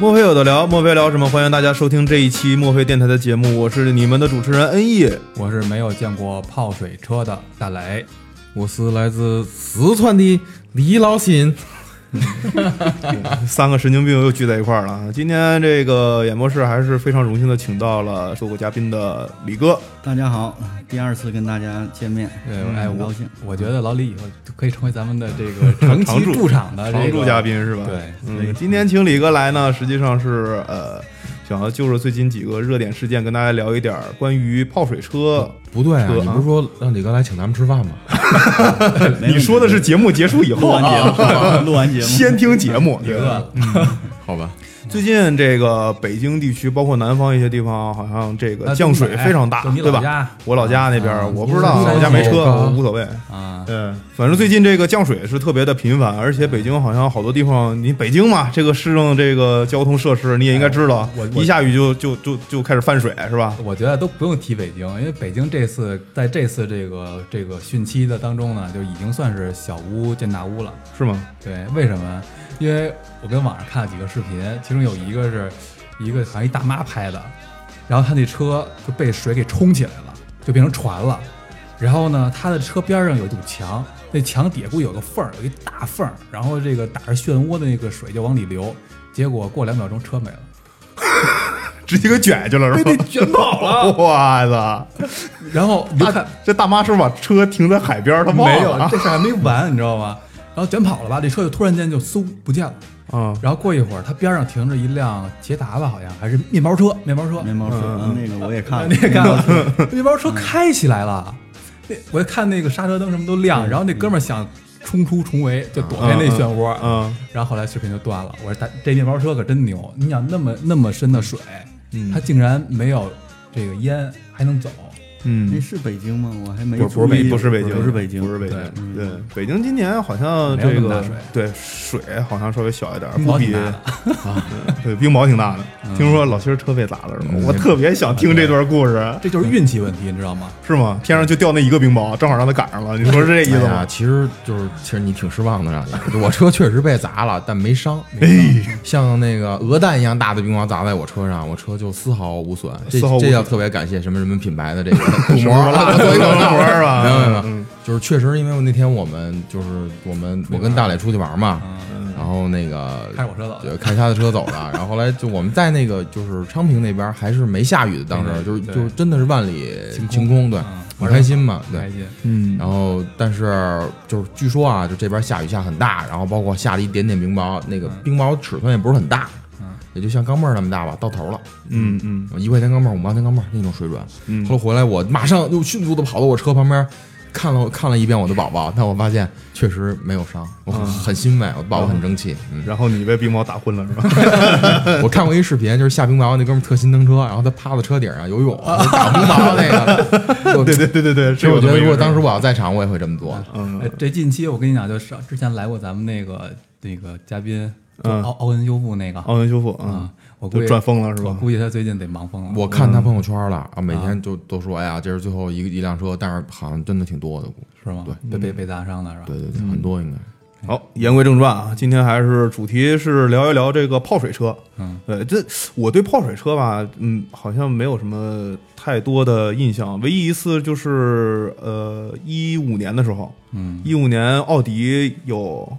墨菲有的聊，墨菲聊什么？欢迎大家收听这一期墨菲电台的节目，我是你们的主持人恩义。我是没有见过泡水车的大雷，我是来自四川的李老新。三个神经病又聚在一块儿了。今天这个演播室还是非常荣幸的，请到了做过嘉宾的李哥。大家好，第二次跟大家见面，对，哎，很高兴。我觉得老李以后就可以成为咱们的这个 长期驻场的常驻嘉宾是吧？对，嗯，今天请李哥来呢，实际上是呃。想要就着最近几个热点事件跟大家聊一点关于泡水车。不对啊，你不是说让李哥来请咱们吃饭吗？你说的是节目结束以后，录完节目，录完节目先听节目。对嗯？好吧。最近这个北京地区，包括南方一些地方，好像这个降水非常大，对吧？我老家那边，我不知道，我家没车，我无所谓啊。嗯，反正最近这个降水是特别的频繁，而且北京好像好多地方，你北京嘛，这个市政这个交通设施你也应该知道，一下雨就就就就开始泛水，是吧？我觉得都不用提北京，因为北京这次在这次这个这个汛期的当中呢，就已经算是小巫见大巫了，是吗？对，为什么？因为我跟网上看了几个视频，其中有一个是一个好像一大妈拍的，然后她那车就被水给冲起来了，就变成船了。然后呢，她的车边上有一堵墙，那墙底下估计有个缝儿，有一大缝儿，然后这个打着漩涡的那个水就往里流，结果过两秒钟车没了，直接给卷下去了，是吧？被卷跑了，我操！然后你看这大妈是不是把车停在海边儿？她忘没有，这事儿还没完，你知道吗？然后卷跑了吧，这车就突然间就嗖不见了。啊，然后过一会儿，它边上停着一辆捷达吧，好像还是面包车，面包车，面包车，嗯，那个我也看了，你也看了，面包车开起来了。那我一看那个刹车灯什么都亮，然后那哥们儿想冲出重围，就躲开那漩涡，嗯，然后后来视频就断了。我说他这面包车可真牛，你想那么那么深的水，嗯它竟然没有这个烟，还能走。那嗯，是北京吗？我还没不是不是北不是北京，不是北京，不是北京对。北京今年好像这个对水好像稍微小一点，冰不比雹挺大的 对冰雹挺大的。嗯听说老薛车被砸了是吗？嗯我特别想听这段故事，这就是运气问题，你知道吗？是吗？天上就掉那一个冰雹，正好让他赶上了。你说是这意思吗？其实就是，其实你挺失望的，让你。我车确实被砸了，但没伤。哎，像那个鹅蛋一样大的冰雹砸在我车上，我车就丝毫无损。这丝毫无损这要特别感谢什么什么品牌的这个镀 膜什么啊，做一个镀膜是吧没有没有没有。嗯，就是确实，因为那天我们就是我们我跟大磊出去玩嘛，嗯，然后那个开着我车走开他的车走的，然后后来就我们在那个就是昌平那边还是没下雨的，当时就是就是真的是万里晴空晴空，对嗯，很开心嘛，对。开。心。嗯。然后，但是就是据说啊，就这边下雨下很大，然后包括下了一点点冰雹，那个冰雹尺寸也不是很大，嗯也就像钢镚儿那么大吧，到头了，嗯嗯一块钱钢镚儿，五毛钱钢镚儿那种水准。嗯后来回来，我马上又迅速的跑到我车旁边，看了看了一遍我的宝宝，但我发现确实没有伤，我很很欣慰，我的宝宝很争气。嗯，然后你被冰雹打昏了是吧？我看过一视频，就是下冰雹那哥们儿特心疼车，然后他趴在车顶上游泳，打冰雹那个。对对对对对，其实我觉得，如果当时我我要在场，我也会这么做。嗯哎，这近期我跟你讲，就是之前来过咱们那个那个嘉宾，奥奥恩修复那个奥恩修复啊啊，，我估计赚疯了是吧？我估计他最近得忙疯了。我看他朋友圈了啊，每天就都说，哎呀，这是最后一个一辆车，但是好像真的挺多的，是吗？对被被被砸伤的是吧？对对对，很多应该。好，言归正传啊，今天还是主题是聊一聊这个泡水车。嗯，对，这我对泡水车吧，嗯，好像没有什么太多的印象。唯一一次就是呃，一五年的时候，嗯，一五年奥迪有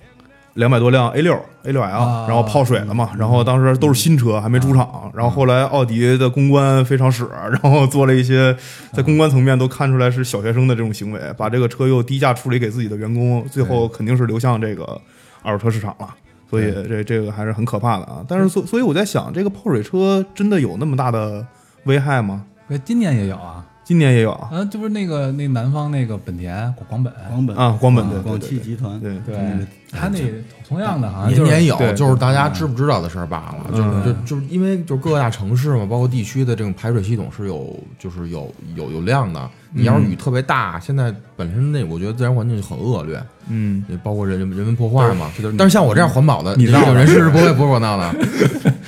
两百多辆 A 六 A 六 L，、啊然后泡水了嘛，然后当时都是新车，还没出厂，然后后来奥迪的公关非常屎，然后做了一些在公关层面都看出来是小学生的这种行为，把这个车又低价处理给自己的员工，最后肯定是流向这个二手车市场了。所以这这个还是很可怕的啊！但是所所以我在想，这个泡水车真的有那么大的危害吗？哎今年也有啊，今年也有啊？啊，就是那个那南方那个本田广本，广本。啊，广本对广汽集团，对。对嗯，他那同样的好像年年有，就是大家知不知道的事儿罢了。嗯。就就就是因为就是各大城市嘛，包括地区的这种排水系统是有就是有有有量的。你要是雨特别大，现在本身那我觉得自然环境就很恶劣，嗯，也包括人人人文破坏嘛。这就是但是像我这样环保的，你闹的。种人士是不会不会我闹的。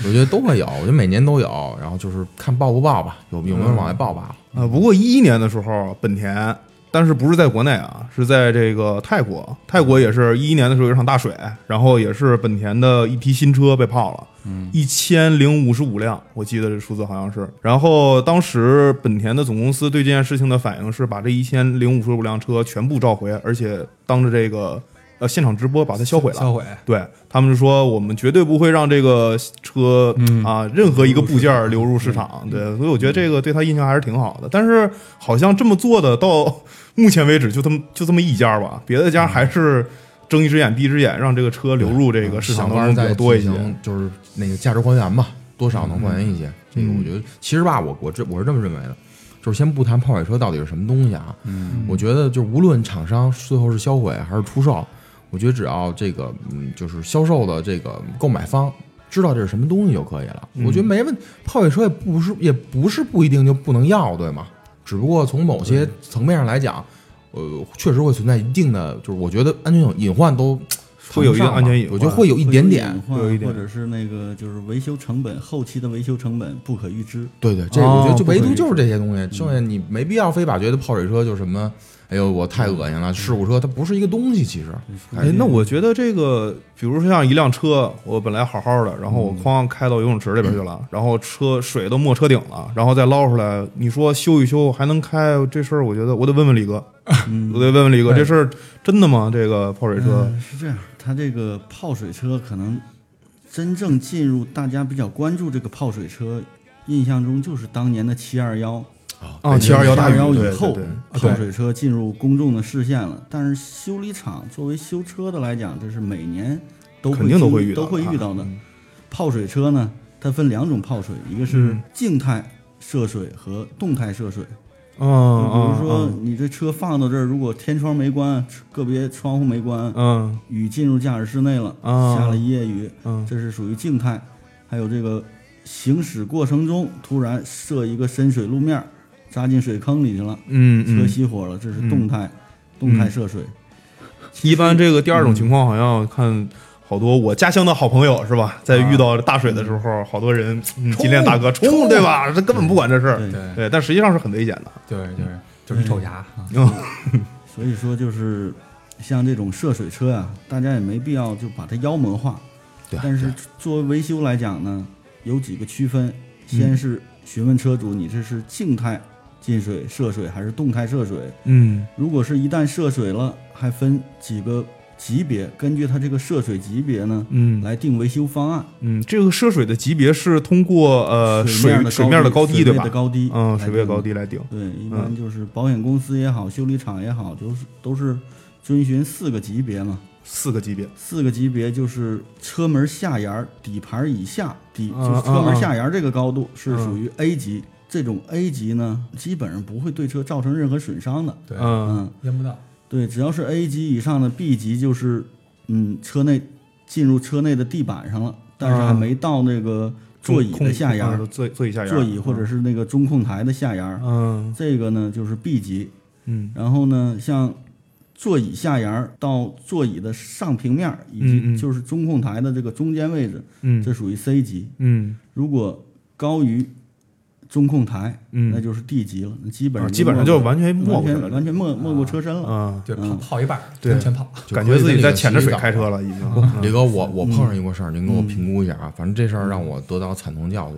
我觉得都会有，我觉得每年都有。然后就是看报不报吧，有有没有往外报罢了。啊，不过一一年的时候，本田，但是不是在国内啊，是在这个泰国。泰国也是一一年的时候有一场大水，然后也是本田的一批新车被泡了，嗯一千零五十五辆，我记得这数字好像是。然后当时本田的总公司对这件事情的反应是把这一千零五十五辆车全部召回，而且当着这个呃现场直播把它销毁了。销毁，对他们就说，我们绝对不会让这个车、嗯啊任何一个部件儿流入市场。对，所以我觉得这个对他印象还是挺好的。但是好像这么做的到目前为止就这么就这么一家吧，别的家还是睁一只眼闭一只眼，让这个车流入这个市场当中比较多一些。就是那个价值还原吧，多少能还原一些。这个嗯我觉得其实吧，我我这我是这么认为的，就是先不谈泡水车到底是什么东西啊，嗯我觉得就无论厂商最后是销毁还是出售，我觉得只要这个嗯就是销售的这个购买方知道这是什么东西就可以了。嗯我觉得没问泡水车也不是也不是不一定就不能要，对吗？只不过从某些层面上来讲，呃，确实会存在一定的，就是我觉得安全隐隐患都 会有一定谈不上安全隐患我觉得会有一点点。会会有一点或者是那个就是维修成本，后期的维修成本不可预知。对对，这个我觉得就唯独就是这些东西，剩下你没必要非把觉得泡水车就什么，哎呦我太恶心了，事故车它不是一个东西，其实。哎，那我觉得这个，比如说像一辆车，我本来好好的，然后我哐开到游泳池里边去了，然后车水都没车顶了，然后再捞出来，你说修一修还能开，这事儿我觉得我得问问李哥，嗯。我得问问李哥，这事儿真的吗？这个泡水车，嗯是这样，它这个泡水车可能真正进入大家比较关注这个泡水车，印象中就是当年的七二幺。啊，七二幺大七雨，幺以后泡水车进入公众的视线了。但是修理厂作为修车的来讲，这是每年都会肯定都会遇到的都会遇到的。嗯泡水车呢，它分两种泡水，一个是嗯静态涉水和动态涉水。嗯比如说嗯你这车放到这儿，如果天窗没关，个别窗户没关，嗯雨进入驾驶室内了，啊下了一夜雨，嗯这是属于静态。还有这个行驶过程中突然设一个深水路面，扎进水坑里去了，车嗯车，熄火了，这是动态，动态涉水。一般这个第二种情况好像看。好多我家乡的好朋友是吧？在遇到大水的时候，好多人嗯金链大哥冲，对吧？这根本不管这事儿，对但实际上是很危险的。对对，就是一臭牙嗯，所以说就是像这种涉水车啊、大家也没必要就把它妖魔化。对但是作为维修来讲呢，有几个区分，先是询问车主你这是静态进水涉水还是动态涉水。嗯如果是一旦涉水了，还分几个级别，根据它这个涉水级别呢，嗯来定维修方案。嗯，这个涉水的级别是通过呃水面的水面的高低对吧水位的？高低，嗯，来水位定高低来定。对，一般就是保险公司也好，修理厂也好，就是都是遵循四个级别嘛。四个级别。四个级别就是车门下沿底盘以下，底嗯就是车门下沿这个高度是嗯属于 A 级。这种 A 级呢，基本上不会对车造成任何损伤的。对，嗯。嗯，淹不到，对，只要是 A 级以上的 B 级，就是嗯，车内进入车内的地板上了，但是还嗯没到那个座椅的下沿儿，嗯座座椅下沿，座椅或者是那个中控台的下沿儿。嗯。这个呢就是 B 级，嗯。然后呢，像座椅下沿儿到座椅的上平面儿，以及就是中控台的这个中间位置，嗯。这属于 C 级。嗯。如果高于中控台，嗯那就是 D 级了，基本上啊基本上就没完全没完过去了全完全没没过车身了。啊，对，泡嗯泡一半儿，对全泡，感觉自己在潜着水开车了，已经。嗯李哥，我我碰上一个事儿，您给我评估一下啊。反正这事儿让我得到惨痛教训。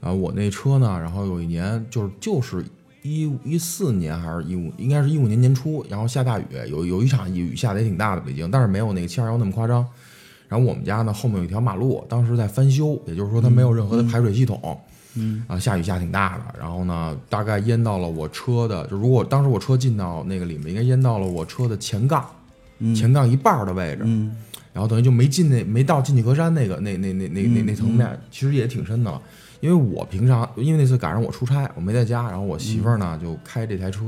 啊，我那车呢，然后有一年就是就是一一四年还是一五，应该是一五年年初，然后下大雨，有有一场雨下的也挺大的北京，但是没有那个七二幺那么夸张。然后我们家呢后面有一条马路，当时在翻修，也就是说它没有任何的排水系统。嗯啊，下雨下挺大的，然后呢，大概淹到了我车的，就如果当时我车进到那个里面，应该淹到了我车的前杠，嗯前杠一半儿的位置，嗯然后等于就没进那没到进气格栅那个那那那那那那层面，其实也挺深的了。因为我平常因为那次赶上我出差，我没在家，然后我媳妇儿呢就开这台车，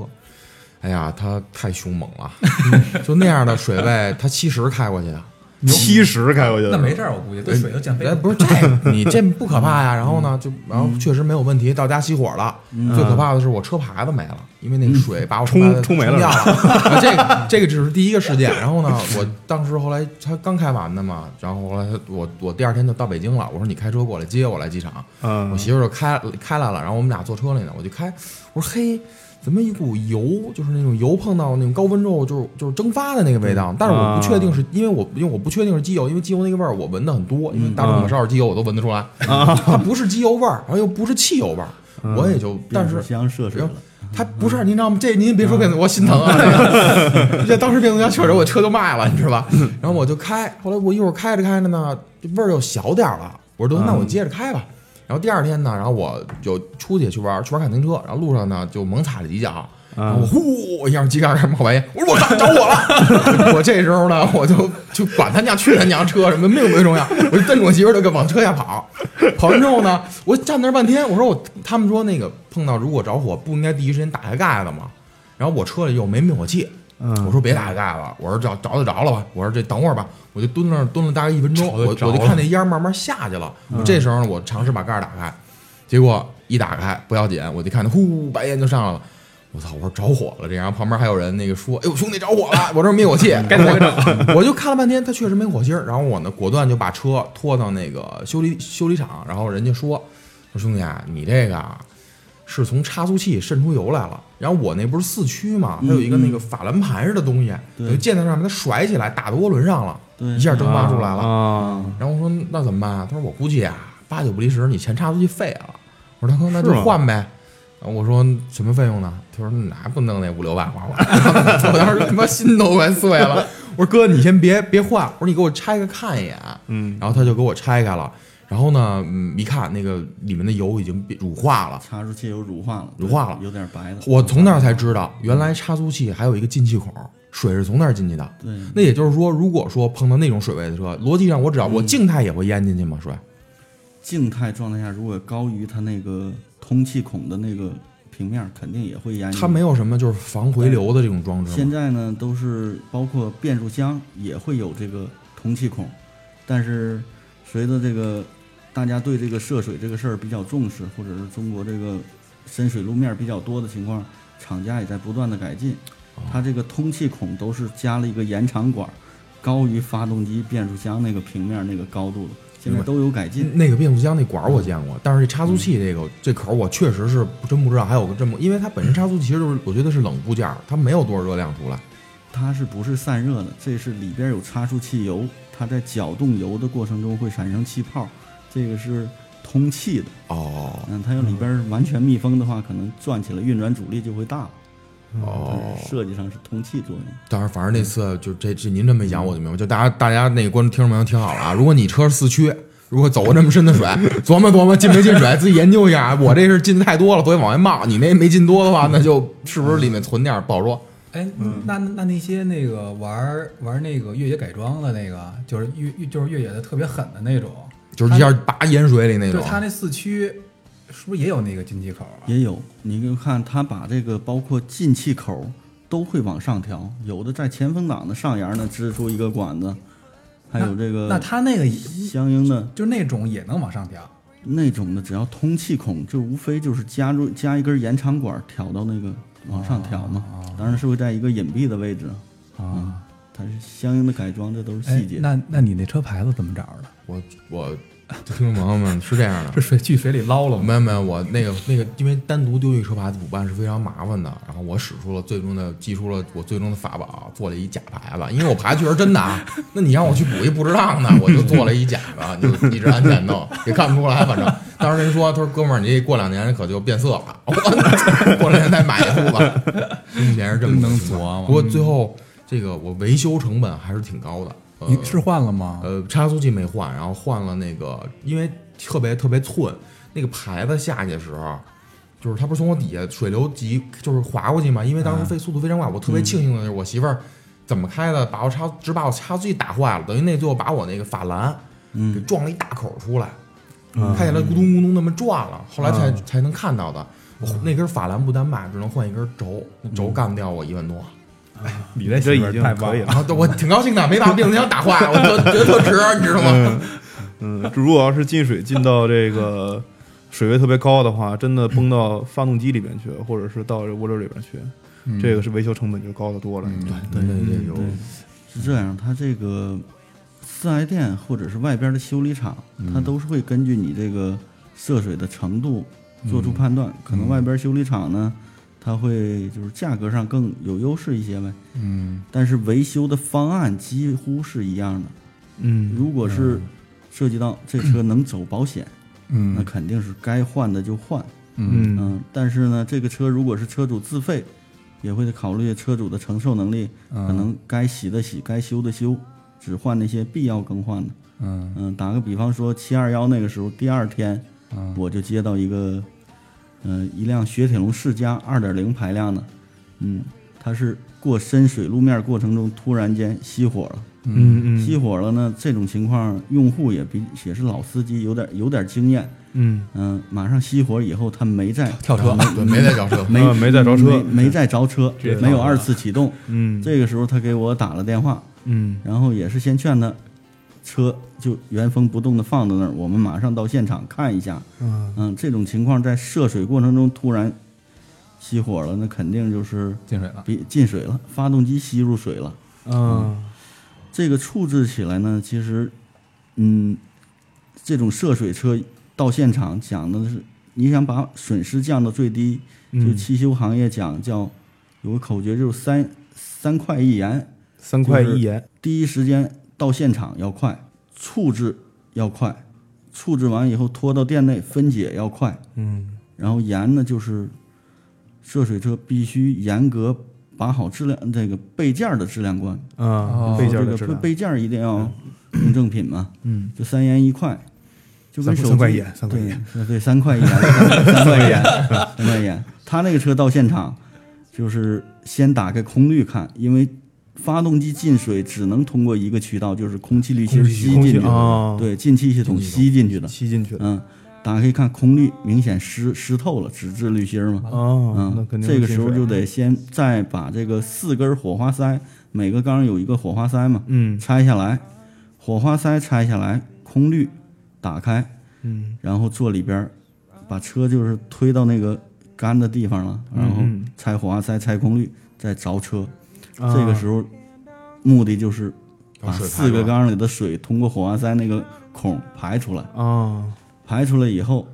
哎呀，她太凶猛了，就那样的水位，她七十开过去的。七十开过去的，那没事儿，我估计对水都减肥哎，。不是这，你这不可怕呀。然后呢，就然后确实没有问题，到家熄火了。最可怕的是我车牌子没了，因为那个水把我冲冲没了 这个这个只是第一个事件。然后呢，我当时后来他刚开完的嘛，然后后来他我我第二天就到北京了。我说你开车过来接我来机场。嗯我媳妇儿就开开来了，然后我们俩坐车里呢，我就开，我说嘿，怎么一股油，就是那种油碰到那种高温之后，就是就是蒸发的那个味道，但是我不确定是因为我因为我不确定是机油，因为机油那个味儿我闻的很多，因为大众火烧点机油我都闻得出来，它不是机油味儿，然后又不是汽油味儿，我也就但是变速箱涉水了，它不是，您知道吗？这您别说变速，我心疼啊！这当时变速箱确实我车就卖了，你知道吧？然后我就开，后来我一会儿开着开着呢，这味儿又小点儿了。我说得那我接着开吧。然后第二天呢，然后我就出去去玩，去玩卡丁车，然后路上呢就猛踩了几脚，然后我呼一下机盖开始冒白烟，我说我靠着火了！我这时候呢，我就就管他娘去他娘车什么命最重要，我就瞪着我媳妇儿就跟往车下跑。跑完之后呢，我站那儿半天，我说我他们说那个碰到如果着火不应该第一时间打开盖子吗？然后我车里又没灭火器，我说别打开盖了，我说着着就着了吧，我说这等会儿吧，我就蹲那儿蹲了大概一分钟，我我就看那烟儿慢慢下去了。这时候呢，我尝试把盖儿打开，结果一打开不要紧，我就看到呼白烟就上来了。我操！我说着火了，这然后旁边还有人那个说：“哎呦，兄弟着火了！”我这灭火器。我就看了半天，他确实没火星儿。然后我呢，果断就把车拖到那个修理修理厂，然后人家说：“说兄弟啊，你这个啊是从差速器渗出油来了。然后我那不是四驱嘛，它有一个那个法兰盘似的东西，对等于建在上面，它甩起来打到涡轮上了，一下蒸发出来了。啊，然后我说那怎么办啊？他说我估计啊，八九不离十，你前差速器废了。我说大哥，那就换呗。然后我说什么费用呢？他说哪不弄那五六万花花。我当时他妈心都快碎了。我说哥，你先别别换，我说你给我拆开看一眼。嗯，然后他就给我拆开了。然后呢，嗯，一看那个里面的油已经变乳化了。差速器油乳化了，乳化了有点白了。我从那儿才知道，原来差速器还有一个进气孔，水是从那儿进去的。对，那也就是说，如果说碰到那种水位的车，逻辑上我只要我静态也会淹进去吗？水？静态状态下如果高于它那个通气孔的那个平面，肯定也会淹。它没有什么就是防回流的这种装置吗？现在呢，都是包括变速箱也会有这个通气孔，但是随着这个大家对这个涉水这个事儿比较重视，或者是中国这个深水路面比较多的情况，厂家也在不断的改进。它这个通气孔都是加了一个延长管，高于发动机变速箱那个平面那个高度的，现在都有改进。那个变速箱那管儿我见过，但是这差速器这个这口儿我确实是真不知道还有个这么，因为它本身差速器其实就是我觉得是冷部件儿，它没有多少热量出来。它是不是散热的？这是里边有差速器油，它在搅动油的过程中会产生气泡，这个是通气的。哦嗯，它要里边完全密封的话，可能转起来运转阻力就会大了。哦设计上是通气作用。当然，反正那次就这这您这么一讲我就明白，就大家大家那个观众听众朋友听好了啊，如果你车是四驱。如果走过这么深的水，琢磨琢磨进没进水，自己研究一下。我这是进的太多了，所以往外冒。你那没进多的话，那就是不是里面存点儿不好说。哎，那那那些那个玩儿玩儿那个越野改装的那个，就是越越就是越野的特别狠的那种，就是一下拔盐水里那种。对它那四驱是不是也有那个进气口啊？也有，你就看它把这个包括进气口都会往上调，有的在前风挡的上沿呢支出一个管子，还有这个那它那个相应的就那种也能往上调那种的，只要通气孔，就无非就是加入加一根延长管调到那个往上调嘛。当然是会在一个隐蔽的位置，啊？它是相应的改装，这都是哎细节。那那你那车牌子怎么找的？我我听众朋友们是这样的，是水去水里捞了吗？没有没有，我那个那个，因为单独丢一个车牌子补办是非常麻烦的。然后我使出了最终的，祭出了我最终的法宝，做了一假牌子。因为我牌子确实真的啊，那你让我去补一不值当的，我就做了一假的，就一直按键弄，也看不出来。反正当时人说，他说哥们儿，你这过两年可就变色了，我 过两年再买一副吧。目前是这么能琢磨不过最后这个我维修成本还是挺高的。呃你是换了吗？呃，差速器没换，然后换了那个，因为特别特别寸，那个牌子下去的时候，就是它不是从我底下水流急就是滑过去嘛，因为当时飞速度非常快，我特别庆幸的就是我媳妇儿怎么开的？把我差只把我差速器打坏了，等于那最后把我那个法兰给嗯撞了一大口出来，嗯看见它咕咚咕咚那么转了，后来才嗯才能看到的。我那根法兰不单卖，只能换一根轴，那轴干掉我一万多。你这媳妇儿这已经太棒了。可以了。我挺高兴的，没把我变速箱打坏，我觉得觉得特值，你知道吗？嗯，如果要是进水进到这个水位特别高的话，真的崩到发动机里面去，或者是到这涡轮里边去，嗯。这个是维修成本就高得多了。对对对，有。对，是这样，它这个四 S 店或者是外边的修理厂，它都是会根据你这个涉水的程度做出判断。可能外边修理厂呢，它会就是价格上更有优势一些呗，嗯但是维修的方案几乎是一样的。嗯，如果是涉及到这车能走保险，嗯那嗯肯定是该换的就换。嗯嗯嗯，但是呢，这个车如果是车主自费，也会考虑车主的承受能力，嗯可能该洗的洗，该修的修，只换那些必要更换的。嗯嗯，打个比方说，七二幺那个时候，第二天嗯我就接到一个，嗯、一辆雪铁龙世嘉二点零排量的，嗯，它是过深水路面过程中突然间熄火了。嗯嗯熄火了呢，这种情况用户也比也是老司机，有点有点经验。嗯嗯，马上熄火以后，他没再跳车对，没再着车。没啊没再着车没没再着车，没有二次启动。嗯这个时候他给我打了电话，嗯然后也是先劝他，车就原封不动的放在那儿，我们马上到现场看一下。嗯嗯，这种情况在涉水过程中突然熄火了，那肯定就是进水了。比进水了，发动机吸入水了。嗯这个处置起来呢，其实，嗯，这种涉水车到现场讲的是，你想把损失降到最低，就嗯汽修行业讲叫有个口诀，就是三三快一严，三块一盐，第一时间到现场要快，处置要快，处置完以后拖到店内分解要快，嗯然后严呢就是涉水车必须严格把好质量这个备件儿的质量关，啊哦备件这个的质量，备件儿一定要用正品嘛，嗯就三严一块，就跟手机三块盐三块对盐对三块一严，三块盐，三块盐。他那个车到现场，就是先打开空滤看，因为发动机进水只能通过一个渠道，就是空气滤芯吸进去的，啊对，进气系统吸进去的。吸进去的嗯，打开看空滤明显湿湿透了，纸质滤芯儿嘛。啊，那嗯肯，定这个时候就得先再把这个四根火花塞，每个缸有一个火花塞嘛，嗯拆下来，火花塞拆下来，空滤打开，嗯然后坐里边儿，把车就是推到那个干的地方了，然后嗯拆火花塞、拆空滤，再着车。啊这个时候，目的就是把四个缸里的水通过火花塞那个孔排出来。啊排出来以后，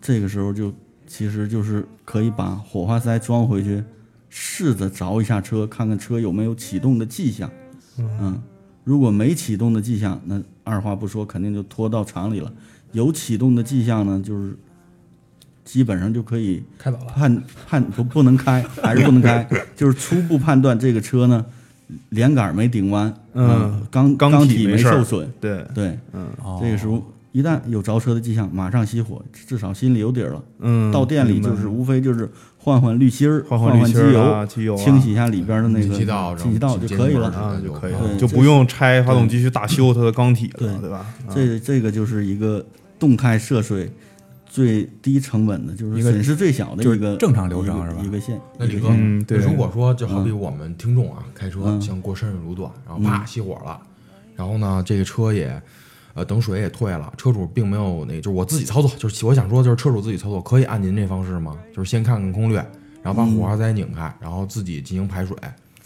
这个时候就其实就是可以把火花塞装回去，试着着一下车，看看车有没有启动的迹象。嗯，如果没启动的迹象，那二话不说，肯定就拖到厂里了。有启动的迹象呢，就是基本上就可以开走了。判判不不能开，还是不能开，就是初步判断这个车呢，连杆没顶弯，嗯。钢钢钢体体没受损，对。对，嗯。哦这个时候一旦有着车的迹象，马上熄火，至少心里有底儿了。嗯，到店里就是无非就是换换滤芯儿、换换滤芯儿机油、啊机油啊。清洗一下里边的那个进气道进气道就可以了。啊就可以了，对就不用拆发动机去大修它的缸体了，对。对吧？啊。这这个就是一个动态涉水最低成本的，就是一个损失最小的就是一个正常流程是吧一个线。那李哥，嗯对如果说就好比我们听众啊，开车嗯想过深水路段，然后啪熄火了，然后呢，这个车也呃等水也退了，车主并没有那，就是我自己操作，就是我想说，就是车主自己操作，可以按您这方式吗？就是先看看攻略，然后把火花塞拧开，然后自己进行排水。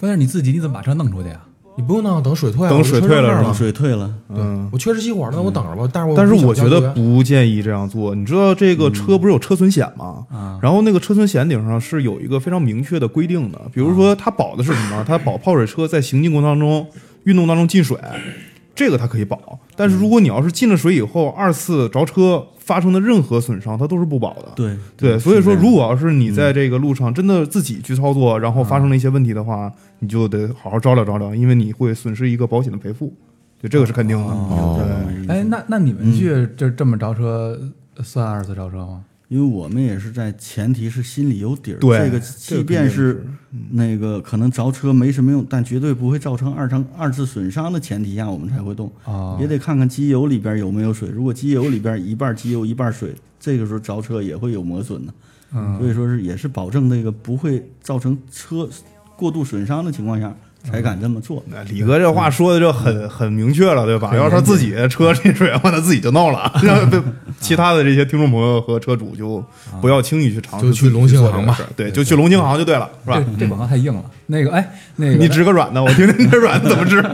关键是你自己你怎么把车弄出去啊？你不用弄，等水退了，等水退了是吧。水退了，嗯。我确实熄火了，那我等着吧。但是我但是我觉得不建议这样做。你知道这个车不是有车损险吗？啊然后那个车损险顶上是有一个非常明确的规定的，比如说它保的是什么？它保泡水车在行进过程当中、运动当中进水，这个它可以保。但是如果你要是进了水以后二次着车发生的任何损伤，它都是不保的。对对，所以说，如果要是你在这个路上真的自己去操作，然后发生了一些问题的话，你就得好好照料照料，因为你会损失一个保险的赔付，对，这个是肯定的。哦对，哎，那那你们去就这么着车算二次着车吗？因为我们也是在前提是心里有底儿，对这个即便是是那个可能着车没什么用，但绝对不会造成二成二次损伤的前提下，我们才会动。啊也得看看机油里边有没有水，如果机油里边一半机油一半水，这个时候着车也会有磨损的。嗯所以说是也是保证那个不会造成车过度损伤的情况下才敢这么做。那李哥这话说的就很很明确了，对吧？要是他自己车进水的话，他自己就闹了。让被其他的这些听众朋友和车主就不要轻易去尝试就去龙兴行吧对，就去龙兴行就对了，是吧？这这广告太硬了。那个，哎，那个 你支个软的，我听听你这软的怎么支？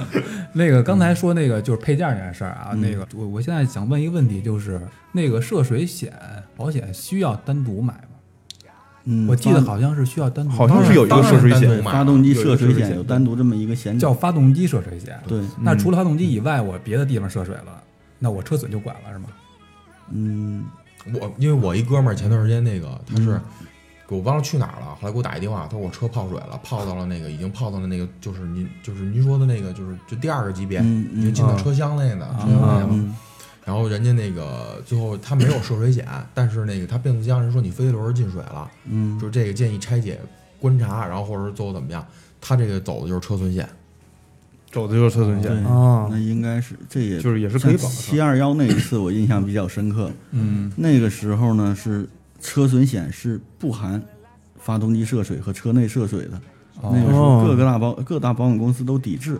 那个刚才说那个就是配件这件事儿啊，嗯那个我我现在想问一个问题，就是那个涉水险保险需要单独买吗？嗯，我记得好像是需要单独，好像是有一个涉水险发动机涉水险险有单独这么一个险叫发动机涉水险。对，那除了发动机以外，我别的地方涉水了，那我车损就管了是吗？嗯，我因为我一哥们儿前段时间那个他是。我忘了去哪儿了，后来给我打一电话，他说我车泡水了，泡到了那个已经泡到了那个就是您就是您说的那个就是就第二个级别，嗯嗯。已经进到车厢内的车厢内了。嗯然后人家那个最后他没有涉水险，但是那个他变速箱人说你飞轮进水了，嗯，就这个建议拆解观察，然后或者是最后怎么样，他这个走的就是车损险。走的就是车损险。对，啊那，应该是这也就是也是可以保的七二幺那一次我印象比较深刻，嗯。那个时候呢是车损险是不含发动机涉水和车内涉水的，哦。那个时候各个大保各大保险公司都抵制，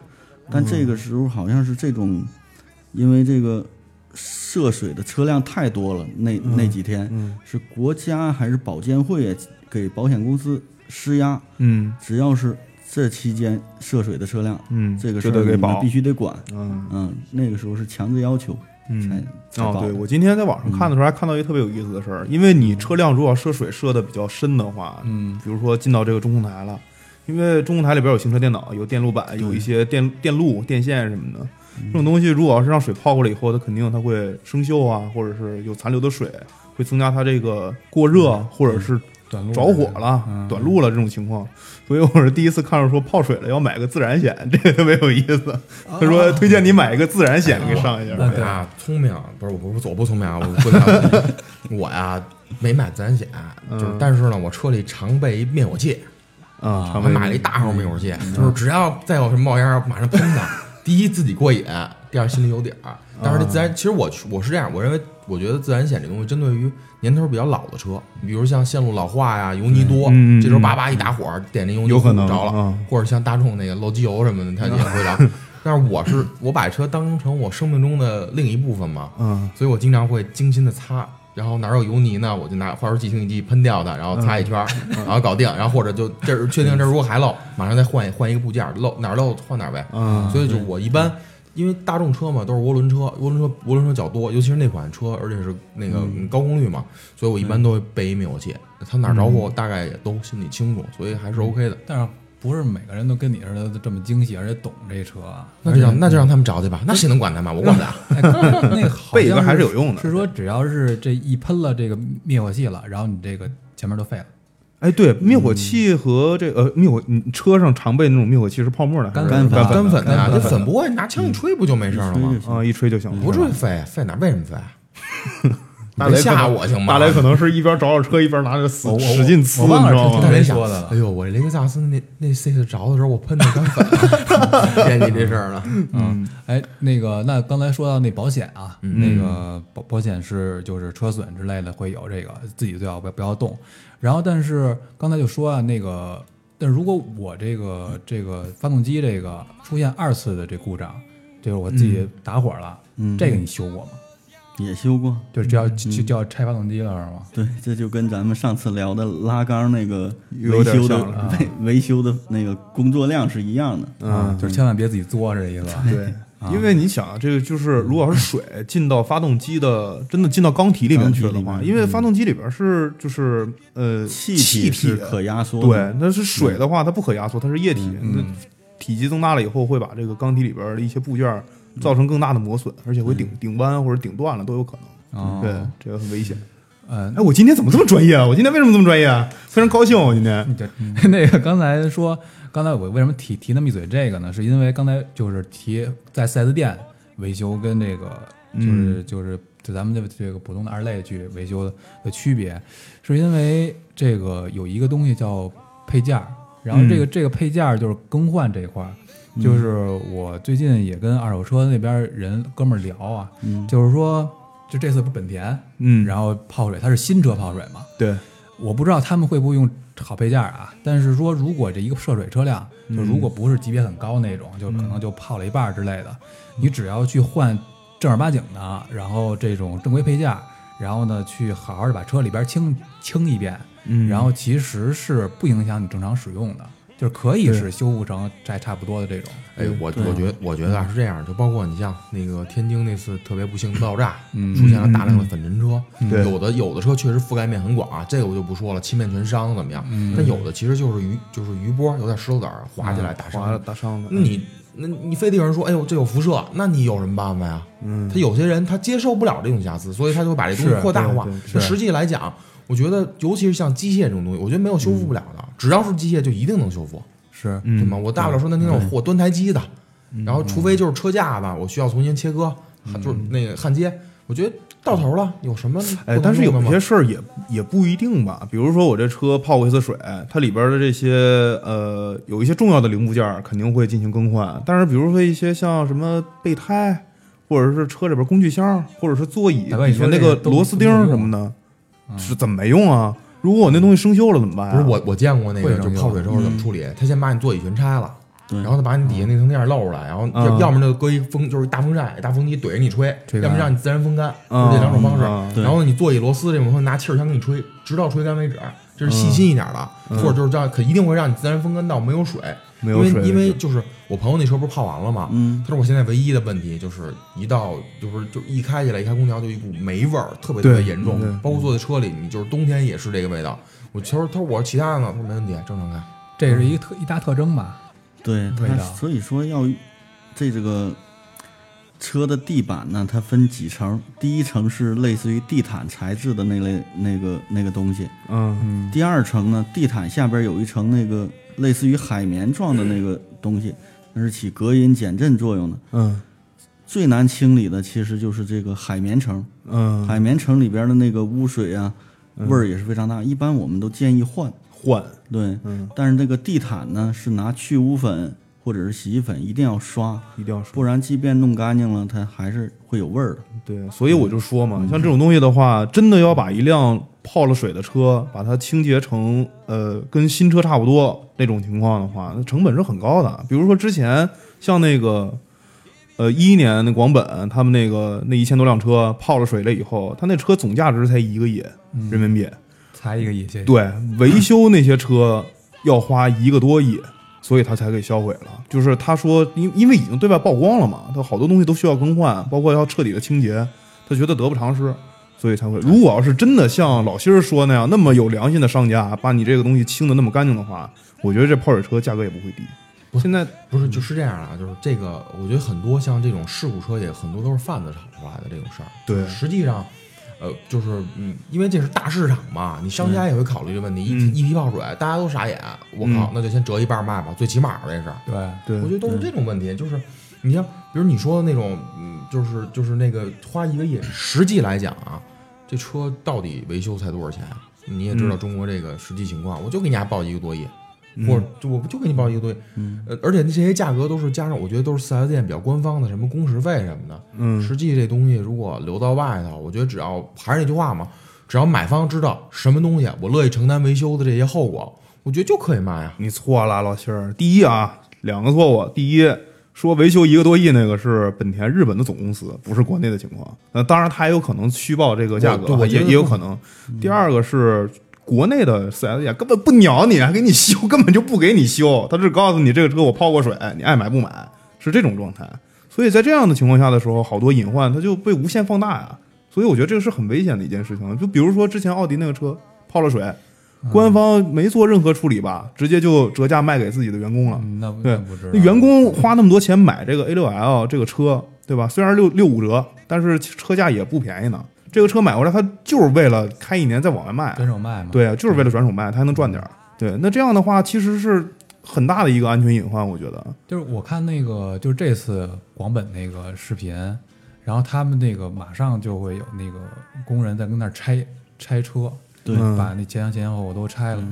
但这个时候好像是这种，因为这个涉水的车辆太多了，那那几天嗯。是国家还是保监会给保险公司施压，嗯。只要是这期间涉水的车辆，嗯，这个事儿你们必，须得管。嗯。嗯，那个时候是强制要求。才哦，对，我今天在网上看的时候还看到一个特别有意思的事儿，因为你车辆如果涉水涉的比较深的话，嗯。比如说进到这个中控台了，因为中控台里边有行车电脑、有电路板、有一些电电路、电线什么的，这种东西如果要是让水泡过了以后，它肯定它会生锈啊，或者是有残留的水，会增加它这个过热或者是短路着火了、嗯短路了这种情况。所以我是第一次看到说泡水了要买个自燃险，这个特别有意思。他说推荐你买一个自燃险给上一下。那对我呀，聪明，不是我不是我不聪明啊，我不讲 我呀没买自燃险，就是嗯但是呢，我车里常备一灭火器，啊，还买了一大号灭火器，就是只要再有什么冒烟儿，马上喷它。第一自己过瘾，第二心里有底儿。但是这自然，其实我我是这样，我认为我觉得自然险这东西针对于年头比较老的车，比如像线路老化呀、油泥多，嗯嗯嗯这时候叭叭一打火，点那油泥有可能着了，嗯或者像大众那个漏机油什么的，它也会着。但是我是我把车当成我生命中的另一部分嘛，嗯所以我经常会精心的擦，然后哪儿有油泥呢，我就拿化油器清洗剂喷掉它，然后擦一圈儿，然后搞定，然后或者就这儿确定这儿如果还漏，马上再换换一个部件儿，漏哪儿漏换哪儿呗。嗯所以就我一般。因为大众车嘛，都是涡轮车，涡轮车涡轮车较多，尤其是那款车，而且是那个高功率嘛，所以我一般都会备一灭火器。它哪儿着火，我大概也都心里清楚，所以还是 OK 的。但是不是每个人都跟你似的这么精细，而且懂这车啊？那就让那就让他们找去吧，那谁能管他们？我管不了 那备一个还是有用的是说只要是这一喷了这个灭火器了，然后你这个前面都废了。哎，对，灭火器和这呃灭火，你车上常备那种灭火器是泡沫的，还是干粉干干粉的呀，这粉不会，你拿枪一吹不就没事了吗？啊，一吹就行了，不至于废，废哪为什么废？大雷吓我行吗？大雷可能是一边着着车一边拿着死使劲呲，你知道吗？大雷说的了哎呦，我雷克萨斯那那 C 四着的时候，我喷的干粉，惦记这事儿了。嗯，哎，那个，那刚才说到那保险啊，嗯那个保保险是就是车损之类的会有这个，自己最好不要不要动。然后，但是刚才就说啊，那个，但如果我这个这个发动机这个出现二次的这故障，就是我自己打火了，嗯这个你修过吗？也修过，就是就要就就要拆发动机了是吗？对，这就跟咱们上次聊的拉缸那个维修的维维修的那个工作量是一样的。嗯，就是千万别自己作是这意思吧？对，因为你想啊，这个就是如果要是水进到发动机的，真的进到缸体里面去了的话，因为发动机里边是就是呃气气体。可压缩，对，那是水的话，它不可压缩，它是液体，嗯那体积增大了以后，会把这个缸体里边的一些部件造成更大的磨损，而且会顶顶弯或者顶断了都有可能。哦对，这个很危险。嗯，哎，我今天怎么这么专业啊？我今天为什么这么专业啊？非常高兴，我今天。对，那个刚才说，刚才我为什么提提那么一嘴这个呢？是因为刚才就是提在四 S 店维修跟这个就是、就是就咱们这个这个普通的二类去维修的的区别，是因为这个有一个东西叫配件儿，然后这个、这个配件儿就是更换这一块儿，就是我最近也跟二手车那边人哥们儿聊啊，嗯。就是说，就这次不是本田，嗯，然后泡水，它是新车泡水嘛，对，我不知道他们会不会用好配件儿啊，但是说如果这一个涉水车辆，就如果不是级别很高那种，就可能就泡了一半儿之类的，你只要去换正儿八经的，然后这种正规配件儿，然后呢去好好的把车里边清清一遍，嗯。然后其实是不影响你正常使用的，就是可以是修复成这差不多的这种。哎，我我觉得我觉得啊是这样，就包括你像那个天津那次特别不幸的爆炸，嗯。出现了大量的粉尘车，对。有的有的车确实覆盖面很广啊，这个我就不说了，漆面全伤怎么样？但有的其实就是余就是余波，有点石头子儿划起来打伤划了。打伤的，那你那你非得有人说，哎呦这有辐射，那你有什么办法呀？嗯。他有些人他接受不了这种瑕疵，所以他就会把这东西扩大化。实际来讲，我觉得尤其是像机械这种东西，我觉得没有修复不了的，只要是机械就一定能修复。是，嗯对吗？我大不了说难听点，我货端台机的，然后除非就是车架吧，我需要重新切割，就是那个焊接，我觉得到头了，有什么不哎，但是有些事儿也也不一定吧。比如说我这车泡过一次水，它里边的这些呃有一些重要的零部件儿肯定会进行更换，但是比如说一些像什么备胎，或者是车里边工具箱，或者是座椅你底下那个螺丝钉什么的，是怎么没用啊？如果我那东西生锈了怎么办、啊？不是我，我见过那个，会就泡水之后怎么处理？他先把你座椅全拆了，然后他把你底下那层垫儿露出来，然后要么就搁一风，就是大风扇、大风机怼着你吹，要么让你自然风干，就嗯这两种方式。然后，你座椅螺丝这种会拿气儿枪给你吹，直到吹干为止，这是细心一点的，或者就是这样，可一定会让你自然风干到没有水。没有水因为因为就是我朋友那车不是泡完了吗？嗯他说我现在唯一的问题就是一到就是就一开起来一开空调就一股霉味儿，特别特别严重，包括坐在车里，你就是冬天也是这个味道。我他说他说我其他的呢，他说没问题，正常开。这是一个特一大特征吧？对，它味道所以说要这这个车的地板呢，它分几层，第一层是类似于地毯材质的那类那个那个东西，嗯。嗯，第二层呢，地毯下边有一层那个类似于海绵状的那个东西，那是起隔音减震作用的。嗯。最难清理的其实就是这个海绵层，嗯，海绵层里边的那个污水啊，味儿也是非常大。一般我们都建议换，换。对。嗯。但是这个地毯呢，是拿去污粉或者是洗衣粉，一定要刷，一定要刷不然即便弄干净了，它还是会有味儿的。对，所以我就说嘛，像这种东西的话，真的要把一辆泡了水的车，把它清洁成呃跟新车差不多那种情况的话，那成本是很高的。比如说之前像那个呃一一年那广本他们那个那一千多辆车泡了水了以后，他那车总价值才一个亿人民币，才一个亿。对，维修那些车要花一个多亿。所以他才给销毁了，就是他说，因因为已经对外曝光了嘛，他好多东西都需要更换，包括要彻底的清洁，他觉得得不偿失，所以才会。如果要是真的像老心儿说那样，那么有良心的商家把你这个东西清的那么干净的话，我觉得这泡水车价格也不会低。现在不是，就是这样啊，就是这个，我觉得很多像这种事故车也很多都是贩子炒出来的这种事儿。对实际上，呃，就是嗯，因为这是大市场嘛，你商家也会考虑这问题。嗯一一批泡水，大家都傻眼，我靠嗯，那就先折一半卖吧，最起码的这是。对，对我觉得都是这种问题，就是你像，比如你说的那种，嗯，就是就是那个花一个亿，实际来讲啊，这车到底维修才多少钱啊？你也知道中国这个实际情况，我就给你家报一个多亿，或者就我就给你报一个多亿，嗯，呃，而且这些价格都是加上，我觉得都是四 S 店比较官方的，什么工时费什么的。嗯实际这东西如果流到外头，我觉得只要还是那句话嘛，只要买方知道什么东西，我乐意承担维修的这些后果，我觉得就可以卖啊。你错了，老七儿。第一啊，两个错误。第一，说维修一个多亿那个是本田日本的总公司，不是国内的情况。那当然，他也有可能虚报这个价格，也也有可能。第二个是国内的四 S 店根本不鸟你，还给你修，根本就不给你修，他只告诉你这个车我泡过水，你爱买不买，是这种状态。所以在这样的情况下的时候，好多隐患它就被无限放大呀。所以我觉得这个是很危险的一件事情。就比如说之前奥迪那个车泡了水，官方没做任何处理吧，直接就折价卖给自己的员工了。嗯那不对员工花那么多钱买这个 A 六 L 这个车，对吧？虽然六六五折，但是车价也不便宜呢。这个车买回来，它就是为了开一年再往外卖，转手卖嘛，对啊，就是为了转手卖，它还能赚点儿。对，那这样的话，其实是很大的一个安全隐患，我觉得。就是我看那个，就是这次广本那个视频，然后他们那个马上就会有那个工人在跟那儿拆拆车，对嗯把那前前前后后都拆了。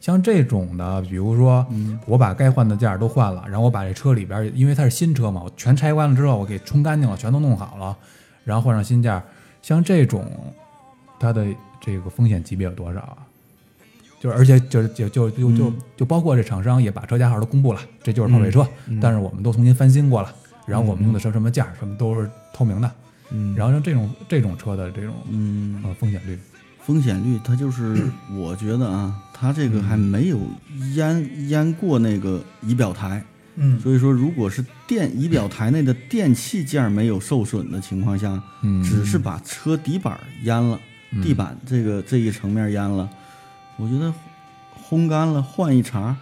像这种的，比如说我把该换的件儿都换了，然后我把这车里边儿，因为它是新车嘛，我全拆完了之后，我给冲干净了，全都弄好了，然后换上新件儿。像这种，它的这个风险级别有多少啊？就是而且就就就就就就包括这厂商也把车架号都公布了，这就是泡水车，但是我们都重新翻新过了，然后我们用的什么什么件儿，什么都是透明的。嗯然后像这种这种车的这种嗯，呃风险率，风险率它就是，我觉得啊，它这个还没有淹淹过那个仪表台，嗯。所以说如果是电仪表台内的电器件没有受损的情况下，嗯。只是把车底板淹了，地板这个这一层面淹了，我觉得烘干了换一茬，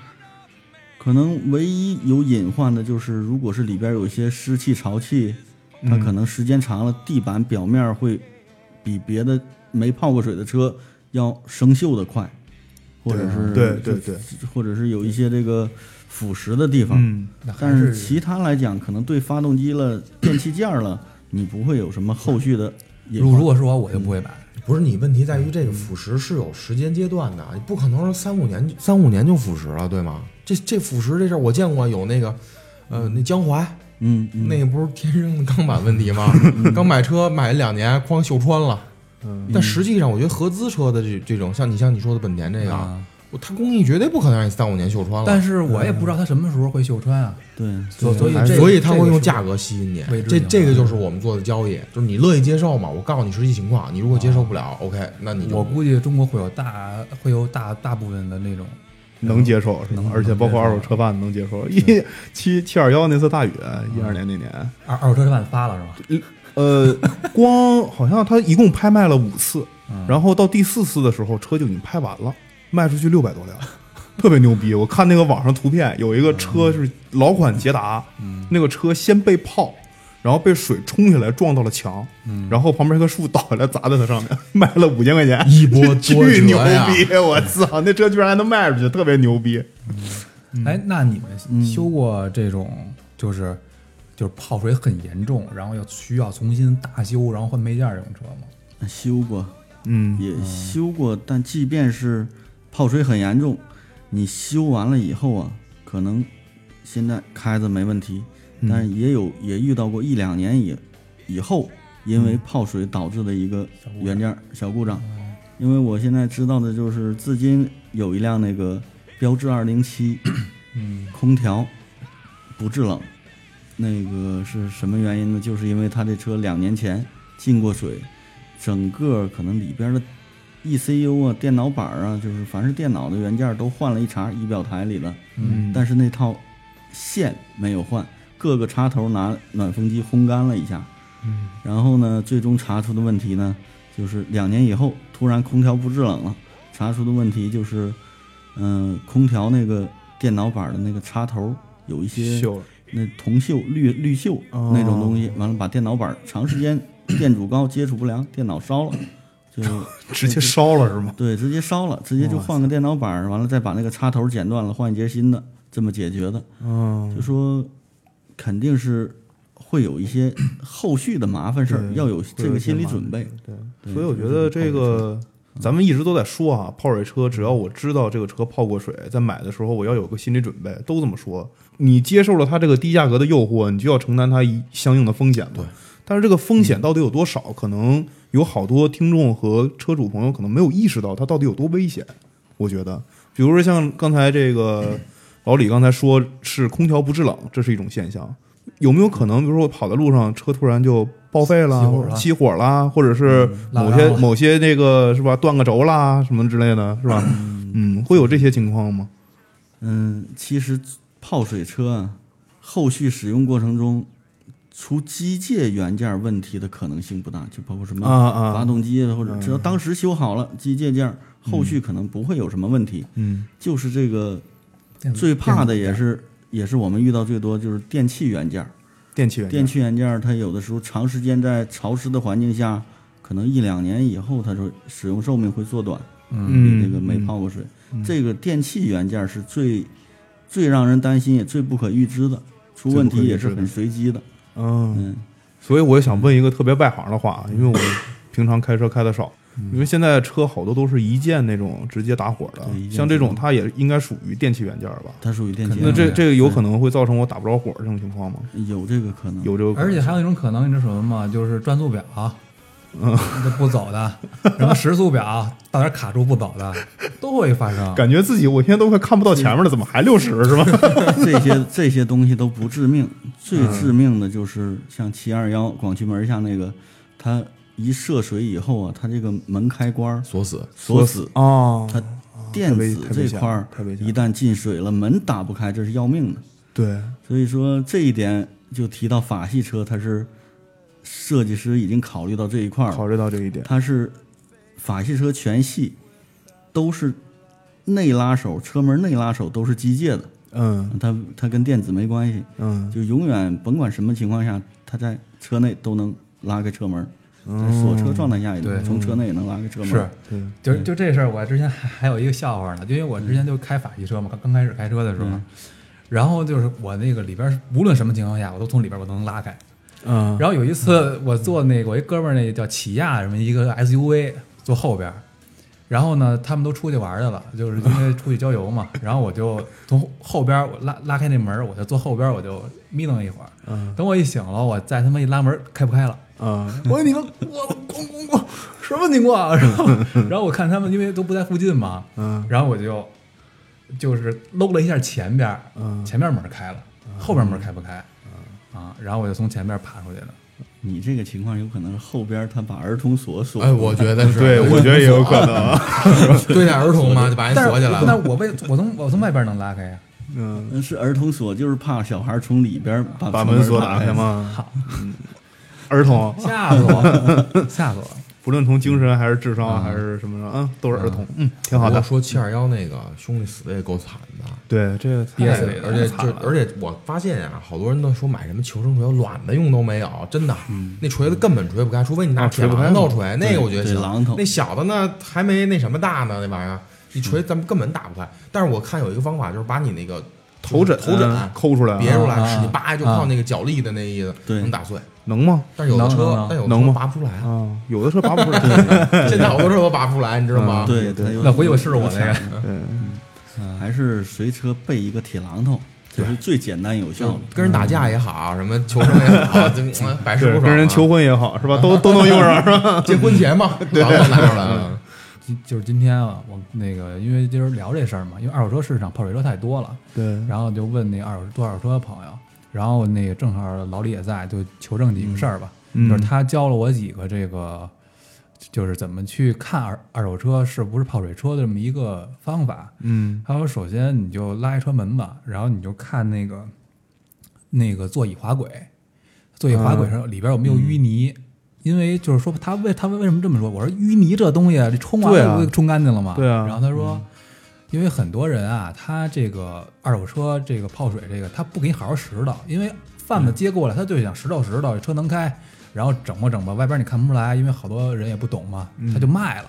可能唯一有隐患的就是，如果是里边有一些湿气潮气，它可能时间长了，地板表面会比别的没泡过水的车要生锈的快，或者是对对对，或者是有一些这个腐蚀的地方。但是其他来讲，可能对发动机了、电器件了，你不会有什么后续的隐如患。如果是我，我就不会买。不是你问题在于这个腐蚀是有时间阶段的，你不可能说三五年三五年就腐蚀了，对吗？这这腐蚀这事儿我见过有那个，呃，那江淮嗯，嗯那个不是天生的钢板问题吗？刚买车买了两年，哐锈穿了。嗯但实际上，我觉得合资车的这这种，像你像你说的本田这个，啊我它工艺绝对不可能让你三五年锈穿了。但是我也不知道它什么时候会锈穿啊，对，所所以所以他会用价格吸引你这这个就是我们做的交易，就是你乐意接受嘛？我告诉你实际情况，你如果接受不了，OK，那你就我估计中国会有大会有大大部分的那种能接受是吧能？而且包括二手车贩能接受。一七七二幺那次大雨，一二年那年，二二手车贩发了是吧？呃，光好像他一共拍卖了五次，嗯然后到第四次的时候，车就已经拍完了，卖出去六百多辆，特别牛逼。我看那个网上图片，有一个车是老款捷达，那个车先被泡。然后被水冲下来，撞到了墙，然后旁边一棵树倒下来砸在它上面，卖了五千块钱，一波巨牛逼！我操，那车居然还能卖出去，特别牛逼。哎，那你嗯们修过这种就是就是泡水很严重，然后要需要重新大修，然后换配件儿这种车吗？修过，嗯也修过，但即便是泡水很严重，你修完了以后啊，可能现在开着没问题，但是也有也遇到过一两年以以后，因为泡水导致的一个元件小故障。因为我现在知道的就是，至今有一辆那个标致二零七，嗯，空调不制冷，那个是什么原因呢？就是因为他这车两年前进过水，整个可能里边的 ECU 啊、电脑板啊，就是凡是电脑的元件都换了一茬，仪表台里的，嗯但是那套线没有换，各个插头拿暖风机烘干了一下，嗯然后呢，最终查出的问题呢，就是两年以后突然空调不制冷了，查出的问题就是，嗯、空调那个电脑板的那个插头有一些锈了那铜锈、绿绿锈哦那种东西，完了把电脑板长时间 电阻高、接触不良，电脑烧了，就 直接烧了是吗？对，直接烧了，直接就换个电脑板，完了再把那个插头剪断了，换一节新的，这么解决的。嗯，就说肯定是会有一些后续的麻烦事儿，要有这个心理准备。对，对所以我觉得这个咱们一直都在说啊，泡水车，只要我知道这个车泡过水，在买的时候我要有个心理准备，都这么说。你接受了它这个低价格的诱惑，你就要承担它一相应的风险嘛。对。但是这个风险到底有多少？可能有好多听众和车主朋友可能没有意识到它到底有多危险。我觉得，比如说像刚才这个老李刚才说是空调不制冷，这是一种现象。有没有可能，比如说我跑在路上，车突然就报废了，熄火啦，或者是某些某些那个是吧，断个轴啦什么之类的，是吧？嗯，会有这些情况吗？嗯，其实泡水车啊，后续使用过程中出机械元件问题的可能性不大，就包括什么发动机或者只要当时修好了机械件，后续可能不会有什么问题。嗯就是这个最怕的也是也是我们遇到最多就是电器元件。电器元件电器元件儿它有的时候长时间在潮湿的环境下，可能一两年以后，它就使用寿命会缩短。嗯嗯比这个没泡过水，这个电器元件儿是最最让人担心也最不可预知的，出问题也是很随机的。嗯，嗯，所以我也想问一个特别外行的话，因为我平常开车开的少，因为现在车好多都是一键那种直接打火的像这种它也应该属于电器元件吧？它属于电器那这这个有可能会造成我打不着火这种情况吗？有这个可能，有这个可能，而且还有一种可能，你知道什么吗？就是转速表，嗯，这不走的，然后时速表到点卡住不走的，都会发生。感觉自己我现在都快看不到前面了，怎么还六十是吧？这些这些东西都不致命，最致命的就是像七二幺广渠门下那个，它一涉水以后啊，它这个门开关锁死，锁死，哦，它电子这块儿一旦进水了，门打不开，这是要命的。对，所以说这一点就提到法系车，它是设计师已经考虑到这一块儿，考虑到这一点，它是法系车全系都是内拉手，车门内拉手都是机械的，嗯。它它跟电子没关系，嗯。就永远甭管什么情况下，它在车内都能拉开车门，在嗯，锁车状态下也对。能从车内也能拉开车门。是，对，就就这事儿，我之前还还有一个笑话呢，就因为我之前就开法系车嘛，刚刚开始开车的时候，嗯。然后就是我那个里边无论什么情况下，我都从里边我都能拉开。嗯，然后有一次我坐那个我一哥们儿那个叫起亚什么一个 SUV 坐后边儿，然后呢他们都出去玩去了，就是因为出去郊游嘛，然后我就从后边我拉拉开那门，我就坐后边我就眯瞪一会儿，嗯。等我一醒了，我再他妈一拉门开不开了。嗯。我说你们，我咣咣咣，什么情况啊？然后，然后我看他们因为都不在附近嘛，嗯。然后我就就是搂了一下前边，嗯。前面门开了，后边门开不开，啊，然后我就从前边爬出去了。你这个情况有可能是后边他把儿童锁锁。哎，我觉得是，对，我觉得也有可能，对待儿童嘛，就把人锁起来了。那我为我从我从外边能拉开呀？嗯，那是儿童锁，就是怕小孩从里边把把门锁打打开？吗？好，儿童，吓死我，吓死我了。不论从精神还是智商还是什么上，嗯，都是儿童，嗯，挺好的。说七二幺那个兄弟死的也够惨的，对，这个憋死里而且惨了就而且我发现呀、好多人都说买什么求生锤，卵的用都没有，真的，那锤子根本锤不开，除非你拿铁榔头锤，那个我觉得行。那小的呢还没那什么大呢，那玩意儿。一锤咱们根本打不开。但是我看有一个方法，就是把你那个头枕头枕抠出来，别出来，啊使劲扒就靠那个脚力的那意思，能打碎。能吗？但是有的车但有的能吗车拔不出来。啊，有的车拔不出来。现在好多车都拔不出来，你知道吗？对，对那回去我试试我那个。对，还是随车备一个铁榔头，这是最简单有效的。跟人打架也好，什么求生也好，百试对，不爽啊。跟人求婚也好，是吧？都都能用上，是吧？结婚前嘛，榔头拿出来了。今就是今天啊，我那个因为今儿聊这事儿嘛，因为二手车市场泡水车太多了，对，然后就问那二手多二手车的朋友，然后那个正好老李也在，就求证几个事儿吧。嗯就是他教了我几个这个，就是怎么去看二二手车是不是泡水车的这么一个方法。嗯他说，首先你就拉一车门吧，然后你就看那个那个座椅滑轨，座椅滑轨上里边有没有淤泥。因为就是说他为他为什么这么说？我说淤泥这东西，这冲完了不就冲干净了吗？对啊然后他说，因为很多人啊，他这个二手车这个泡水这个，他不给你好好拾掇，因为贩子接过来，他就想拾掇拾掇，车能开，然后整吧整吧，外边你看不出来，因为好多人也不懂嘛，他就卖了。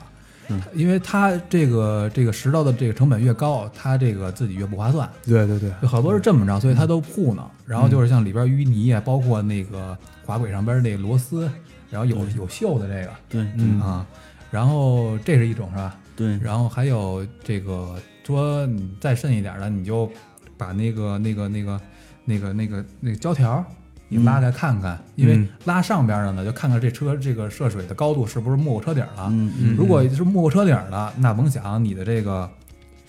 因为他这个这个拾掇的这个成本越高，他这个自己越不划算，对对对，就好多是这么着，所以他都糊弄。然后就是像里边淤泥啊，包括那个滑轨上边那螺丝，然后有有锈的这个，对嗯。啊，然后这是一种是吧？对，然后还有这个说你再深一点的，你就把那个那个那个那个那个那个胶条你拉开看看，因为嗯。拉上边的呢，就看看这车这个涉水的高度是不是没过车顶了。嗯嗯，如果是没过车顶了，那甭想你的这个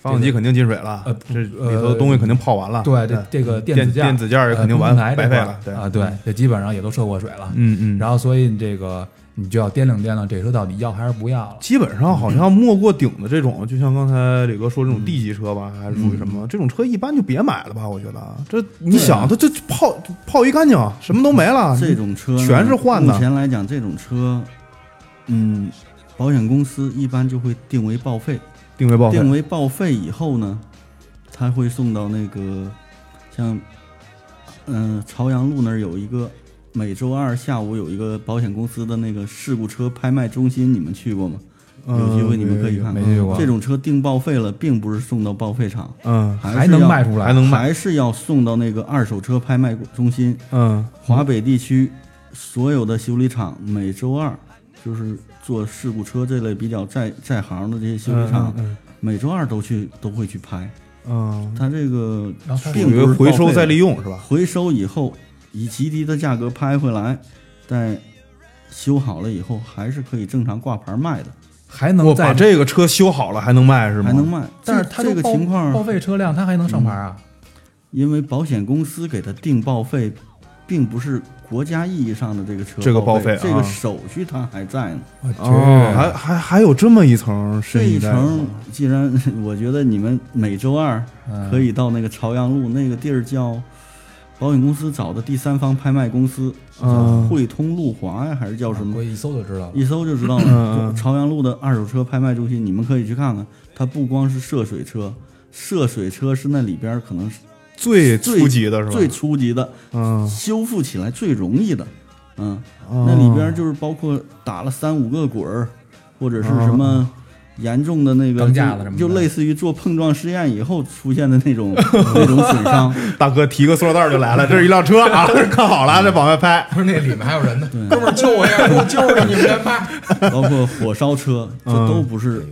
发动机肯定进水了，呃这里头的东西肯定泡完了。对这这个电子件电子件也肯定完白费了。对啊，对，这基本上也都涉过水了。嗯嗯，然后所以你这个你就要掂量掂量这车到底要还是不要了。基本上好像没过顶的这种，就像刚才李哥说这种 D 级车吧，还是属于什么？这种车一般就别买了吧？我觉得这你想，它这泡泡一干净，什么都没了。这种车全是换的目前来讲，这种车，嗯，保险公司一般就会定为报废。定位报废。定为报废以后呢，他会送到那个像嗯、朝阳路那儿有一个每周二下午有一个保险公司的那个事故车拍卖中心，你们去过吗？有机会你们可以看。没去过这种车定报废了，并不是送到报废厂，嗯还是要卖出来，还能卖。还是要送到那个二手车拍卖中心，嗯。华北地区所有的修理厂每周二，就是做事故车这类比较在在行的这些修理厂，嗯每周二都去都会去拍。嗯，它这个并不是回收再利用是吧？回收以后以极低的价格拍回来，再修好了以后，还是可以正常挂牌卖的，还能再我把这个车修好了还能卖是吗？还能卖。但是这这个情况报废车辆，它还能上牌啊？因为保险公司给他定报废，并不是国家意义上的这个车这个报报废啊这个手续它还在呢。哦，还还还有这么一层这一层，既然我觉得你们每周二嗯可以到那个朝阳路那个地儿叫保险公司找的第三方拍卖公司，叫嗯汇通路华呀，还是叫什么我？一搜就知道了。一搜就知道了。朝阳路的二手车拍卖中心，你们可以去看看。它不光是涉水车，涉水车是那里边可能是最最初级的是吧？最初级的，嗯，修复起来最容易的。嗯，哦那里边就是包括打了三五个滚儿，或者是什么严重的那个钢架子什么的就就类似于做碰撞试验以后出现的那种 那种损伤。大哥提个塑料袋就来了，这是一辆车啊，看好了，这往外拍。不是那里面还有人呢，哥们儿救我一下，给我救着，你们先拍。包括火烧车，这嗯都不是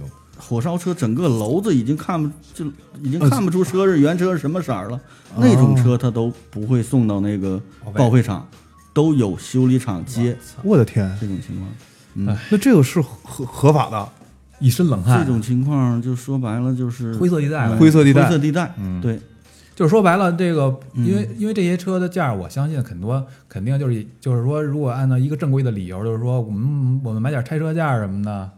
火烧车，整个楼子已经看不就已经看不出车是原车是什么色儿了。那种车他都不会送到那个报废厂，都有修理厂接我的天，这种情况。那这个是合合法的？一身冷汗。这种情况就说白了就是灰色地带呗灰色地带灰色地带，嗯对，就是说白了，这个嗯因为、因为这些车的价，我相信很多肯定就是就是说，如果按照一个正规的理由，就是说我们我们买点拆车价什么的，嗯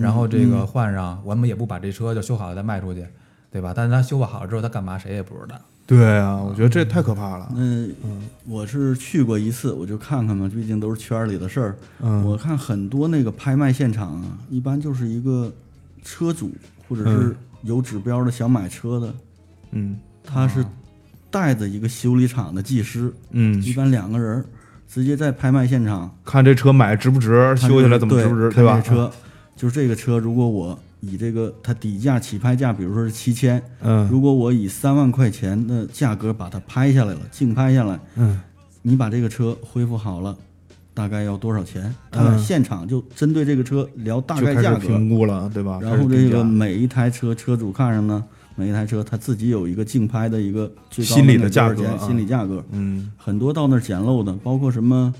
然后这个换上，我们也不把这车就修好了再卖出去，对吧？但是他修不好了之后，他干嘛谁也不知道。对啊，我觉得这太可怕了。嗯我是去过一次，我就看看嘛，毕竟都是圈儿里的事儿。嗯我看很多那个拍卖现场啊，一般就是一个车主或者是有指标的想买车的，嗯他是带着一个修理厂的技师，嗯，一般两个人儿直接在拍卖现场看这车买值不值，修起来怎么对值不值，对吧看这？车就是这个车，如果我以这个它底价起拍价，比如说是七千，嗯如果我以三万块钱的价格把它拍下来了，竞拍下来，嗯你把这个车恢复好了，大概要多少钱？他嗯现场就针对这个车聊大概价格，评估了，对吧？然后这个每一台车车主看上呢，每一台车他自己有一个竞拍的一个最高心理的价格啊心理价格，嗯很多到那儿捡漏的，包括什么，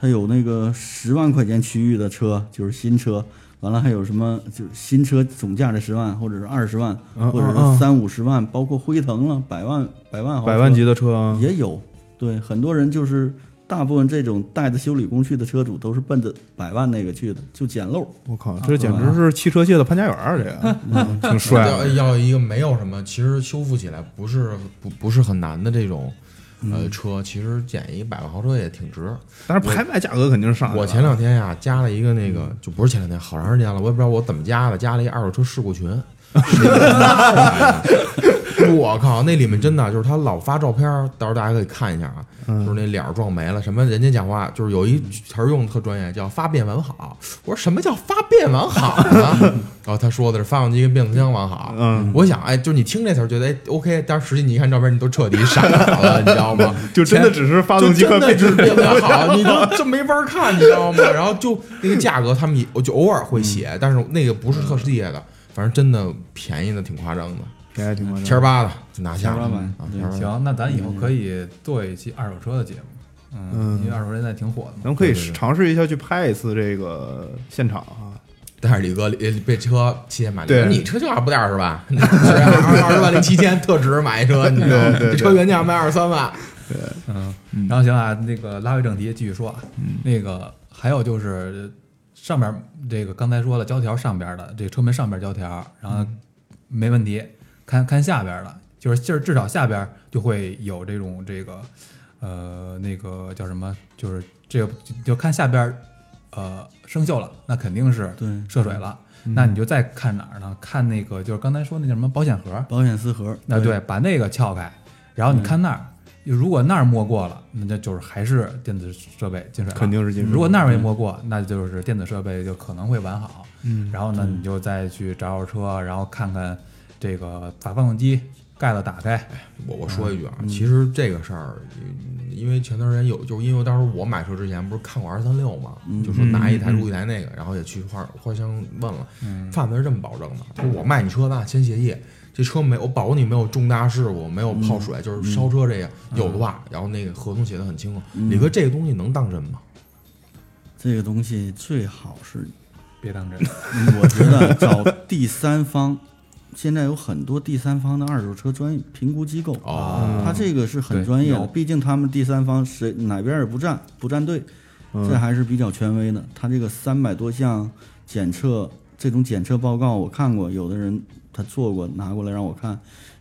他有那个十万块钱区域的车，就是新车。完了还有什么？就是新车总价的十万，或者是二十万，嗯或者是三五十万，包括辉腾了，百万百万百万级的车啊，也有，对，很多人就是大部分这种带着修理工去的车主都是奔着百万那个去的，就捡漏。我靠，这简直是汽车界的潘家园儿，这个 挺帅 要。要一个没有什么，其实修复起来不是不不是很难的这种呃车，其实捡一百万豪车也挺值。但是拍卖价格肯定是上来了。我前两天呀加了一个那个，就不是前两天，好长时间了，我也不知道我怎么加的，加了一二手车事故群。我靠，那里面真的就是他老发照片儿，到时候大家可以看一下啊，就是那脸儿撞没了，什么人家讲话就是有一词儿用的特专业，叫发变完好。我说什么叫发变完好呢？然后他说的是发动机跟变速箱完好。嗯，我想，哎，就是你听这词儿觉得哎 OK，但是实际你一看照片，你都彻底傻了，你知道吗？就真的只是发动机就真的快变是变得好，你都这没法看，你知道吗？然后就那个价格，他们也我就偶尔会写，但是那个不是特列的，反正真的便宜的挺夸张的，便宜挺夸张。千儿八的就拿下了千儿八百啊，千儿八行，那咱以后可以做一期二手车的节目，嗯，嗯因为二手车现在挺火的嘛。咱们可以对对对尝试一下去拍一次这个现场啊。但是李哥李被车七千买，对你车就二不带是吧？你二二十万零七千特值买一车，你知道吗？对对对这车原价卖二十三万，嗯，然后行啊，那个拉回正题，继续说啊，嗯那个还有就是上边这个刚才说了，胶条上边的这个车门上边胶条，然后没问题，看看下边了，就是就是至少下边就会有这种这个呃那个叫什么，就是这个就看下边呃生锈了，那肯定是对涉水了。那你就再看哪儿呢？看那个就是刚才说那叫什么保险盒，保险丝盒，那对，把那个撬开，然后你看那儿，如果那儿摸过了，那这就是还是电子设备进水了。肯定是进水如果那儿没摸过，那就是电子设备就可能会完好。嗯然后呢，你就再去找找车，然后看看这个把发动机盖子打开，我我说一句啊，其实这个事儿，嗯因为前段时间有，就是因为当时我买车之前不是看过二三六嘛，就说拿一台入一台那个，然后也去花花乡问了，范子是这么保证的，就是我卖你车吧签协议，这车没我保你没有重大事故，没有泡水，就是烧车这个有的话，然后那个合同写的很清楚。李哥，这个东西能当真吗？这个东西最好是，别当真。嗯 我觉得找第三方，现在有很多第三方的二手车专业评估机构，哦，他这个是很专业的，毕竟他们第三方谁哪边也不站不站队，这还是比较权威的。他这个三百多项检测，这种检测报告我看过，有的人他做过拿过来让我看，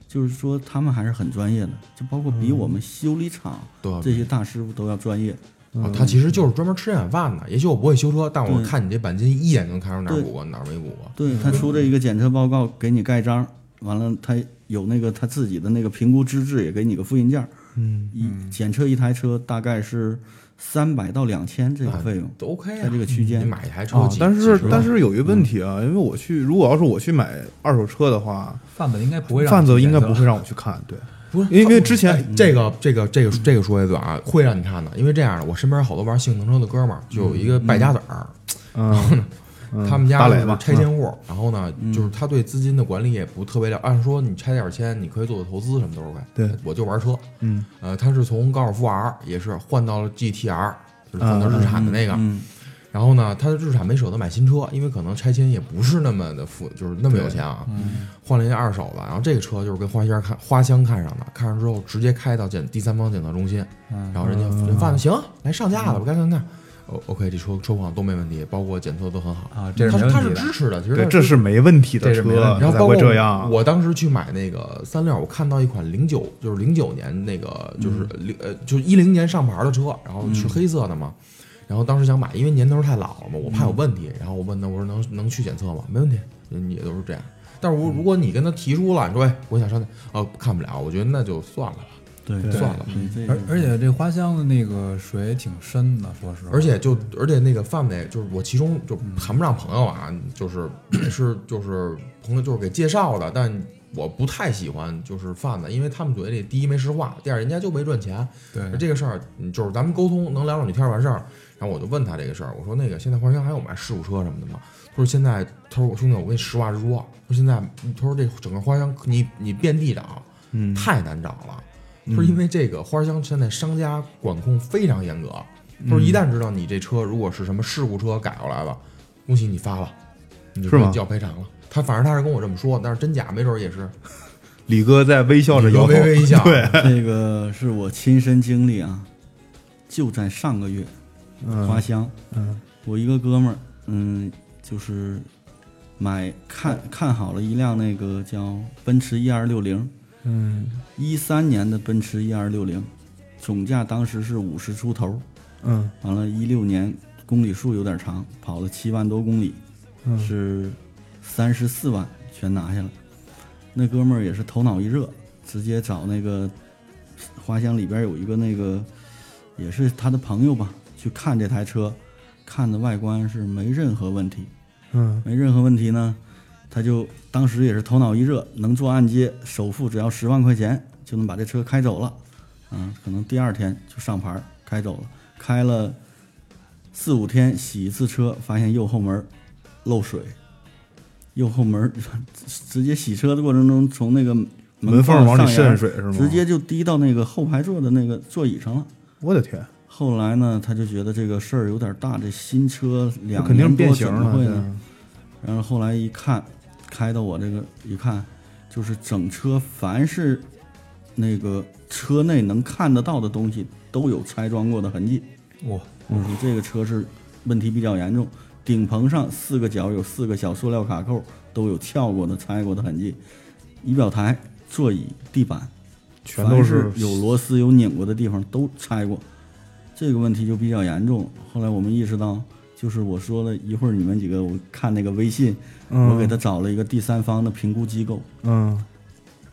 就是说他们还是很专业的，就包括比我们修理厂这些大师傅都要专业。啊，他其实就是专门吃这碗饭的。也许我不会修车，但我看你这钣金一眼就能看出哪儿对补过哪儿没补过。对他出这一个检测报告，给你盖章，完了他有那个他自己的那个评估资质，也给你个复印件儿。嗯，一检测一台车大概是三百到两千这个费用，都 OK 啊，在这个区间你买一台车啊，但是但是有一个问题啊，因为我去，如果要是我去买二手车的话，贩子应该不会让贩子应该不会让 我去看，对，不是，因为之前哎这个这个这个这个说一嘴啊，会让你看的，因为这样的，我身边好多玩性能车的哥们儿，就有一个败家子儿，嗯，嗯他们家拆迁户，然后呢，就是他对资金的管理也不特别了。按说你拆点钱，你可以做做投资，什么都是可以。对我就玩车，嗯呃，他是从高尔夫 R 也是换到了 GTR，就是换到日产的那个。嗯，然后呢，他的日产没舍得买新车，因为可能拆迁也不是那么的富，就是那么有钱啊。换了一辆二手的，然后这个车就是跟花香看花香看上的，看上之后直接开到检第三方检测中心，然后人家人贩子行，来上架了，我看看看。O，OK，这车车况都没问题，包括检测都很好啊这是他他是支持的，其实对，这是没问题的车，然后包括这样。我当时去买那个三六，我看到一款零九，就是零九年那个，就是零、呃，就是一零年上牌的车，然后是黑色的嘛。然后当时想买，因为年头太老了嘛，我怕有问题。然后我问他，我说能能去检测吗？没问题，嗯，也都是这样。但是我如果你跟他提出了，你说哎，我想上，呃，看不了，我觉得那就算了吧。对，算了吧而而且这花香的那个水挺深的，说实话。而且就而且那个范围，就是我其中就谈不上朋友啊，就是也是就是朋友就是给介绍的，但我不太喜欢就是贩子，因为他们嘴里第一没实话，第二人家就没赚钱。对这个事儿嗯就是咱们沟通能聊两句天儿完事儿。然后我就问他这个事儿，我说那个现在花乡还有卖事故车什么的吗？他说现在，他说我兄弟，我跟你实话实说，说现在他说这整个花乡你你遍地找，嗯太难找了。他说因为这个花乡现在商家管控非常严格，他说一旦知道你这车如果是什么事故车改过来了，恭喜你发了，你就是吗要赔偿了。他反正他是跟我这么说，但是真假没准儿也是 李哥在微笑着摇头，微微一笑。对，那个是我亲身经历啊，就在上个月，嗯花乡，嗯我一个哥们儿，嗯，就是买看看好了一辆那个叫奔驰 E 二六零，嗯一三年的奔驰 E 二六零，总价当时是五十出头，嗯完了，一六年公里数有点长，跑了七万多公里，嗯是三十四万全拿下了。那哥们儿也是头脑一热，直接找那个花乡里边有一个那个，也是他的朋友吧，去看这台车，看的外观是没任何问题，嗯没任何问题呢，他就当时也是头脑一热，能做按揭，首付只要十万块钱就能把这车开走了，啊，可能第二天就上牌开走了，开了四五天洗一次车，发现右后门漏水，右后门 直接洗车的过程中从那个门缝往里渗水是吗？直接就滴到那个后排座的那个座椅上了。我的天，后来呢，他就觉得这个事儿有点大，这新车那肯定两年多变形了会呢？然后后来一看，开到我这个一看，就是整车凡是那个车内能看得到的东西都有拆装过的痕迹。哇，就是这个车是问题比较严重，顶棚上四个角有四个小塑料卡扣都有撬过的、拆过的痕迹，仪表台、座椅、地板全都是有螺丝有拧过的地方都拆过，这个问题就比较严重。后来我们意识到，就是我说了一会儿你们几个，我看那个微信，嗯我给他找了一个第三方的评估机构，嗯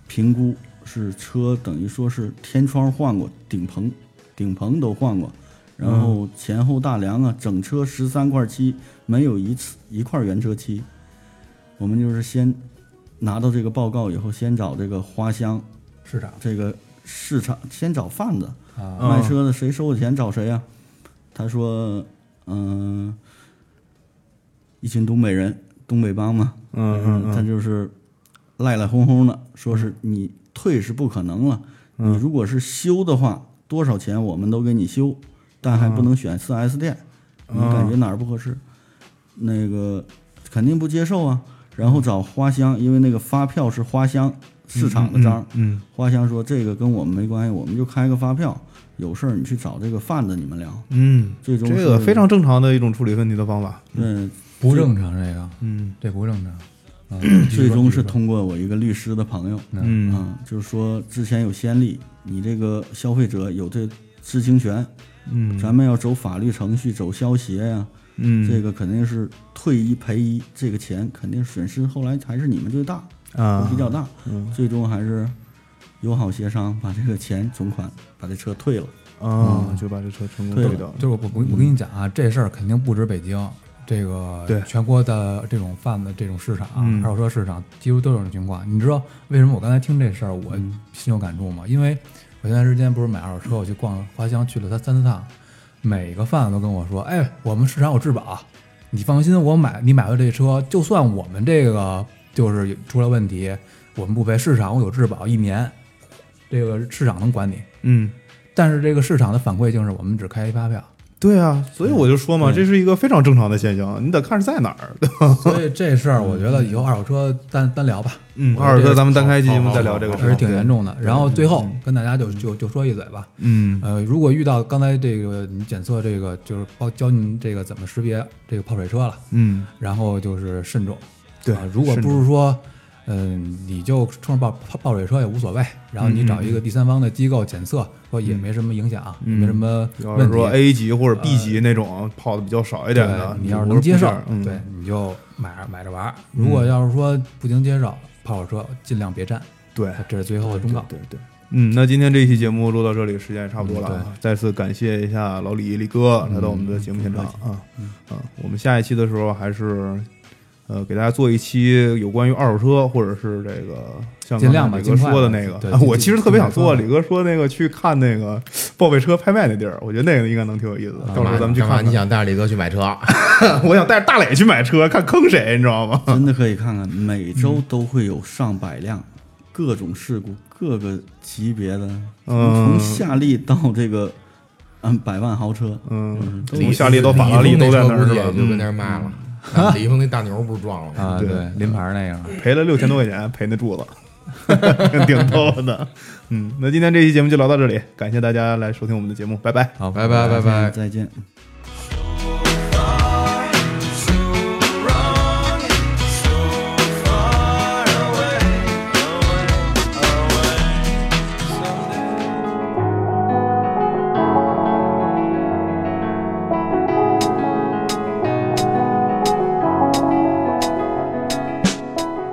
评估是车等于说是天窗换过，顶棚顶棚都换过，然后前后大梁啊，整车十三块漆，没有一次一块原车漆。我们就是先拿到这个报告以后，先找这个花乡市场。这个市场先找贩子，啊，嗯卖车的谁收的钱找谁呀、他说，嗯、一群东北人，东北帮嘛，嗯嗯嗯。他就是赖赖哄哄的，说是你退是不可能了，嗯。你如果是修的话，多少钱我们都给你修，但还不能选 4S 店，你感觉哪儿不合适，那个肯定不接受啊。然后找花香，因为那个发票是花香市场的章，嗯花香说这个跟我们没关系，我们就开个发票，有事儿你去找这个贩子你们聊。嗯，最终这个非常正常的一种处理问题的方法。嗯，不正常这个，嗯这不正常。啊最终是通通过我一个律师的朋友，嗯啊，就是说之前有先例，你这个消费者有这知情权，嗯，咱们要走法律程序，走消协呀、嗯。这个肯定是退一赔一，这个钱肯定损失后来还是你们最大，啊。比较大，嗯。最终还是友好协商把这个钱存款把这车退了。啊，就把这车成功退掉了。就是我我我跟你讲啊，这事儿肯定不止北京，这个对。全国的这种贩子这种市场，嗯。二手车市场几乎都有这种情况。你知道为什么我刚才听这事儿我嗯。心有感触吗？因为我前段时间不是买二手车，我去逛花乡去了他三四趟，每个贩子都跟我说：“哎，我们市场有质保，你放心，我买你买的这车，就算我们这个就是出了问题，我们不赔，市场我有质保一年，这个市场能管你。”嗯，但是这个市场的反馈就是我们只开一发票。对啊，所以我就说嘛，对这是一个非常正常的现象，你得看是在哪儿。对吧？所以这事儿，我觉得以后二手车单单聊吧，嗯，二手车咱们单开期节目再聊这个事儿，挺严重的。然后最后嗯跟大家就就就说一嘴吧，嗯。呃，如果遇到刚才这个你检测这个，就是包教您这个怎么识别这个泡水车了，嗯，然后就是慎重。对啊，如果不是说，嗯、你就冲着泡泡泡水车也无所谓，然后你找一个第三方的机构检测，说也没什么影响，没什么问题。要是说 A 级或者 B 级那种泡的比较少一点的，你要是能接受对，你就买着买着玩儿。如果要是说不能接受，泡水车尽量别占，对这是最后的忠告。对对。嗯，那今天这一期节目录到这里，时间也差不多了。再次感谢一下老李李哥来到我们的节目现场啊啊！我们下一期的时候还是呃给大家做一期有关于二手车或者是这个像尽量吧刚才李哥说的那个 我其实特别想做。李哥说那个去看那个报废车拍卖那地儿，我觉得那个应该能挺有意思的。到时候咱们去干嘛看看。你想带着李哥去买车？我想带着大磊去买车，看坑谁，你知道吗？真的可以看看，每周都会有上百辆各种事故，各个级别的，嗯从夏利到这个嗯百万豪车，嗯，从夏利到法拉利都在那儿？就跟那儿嗯卖了。啊李易峰那大牛不是撞了吗？啊，对对，临牌那个。赔了六千多块钱，赔那柱子，挺逗的。嗯，那今天这期节目就聊到这里，感谢大家来收听我们的节目，拜拜。好，拜拜拜拜。再见。“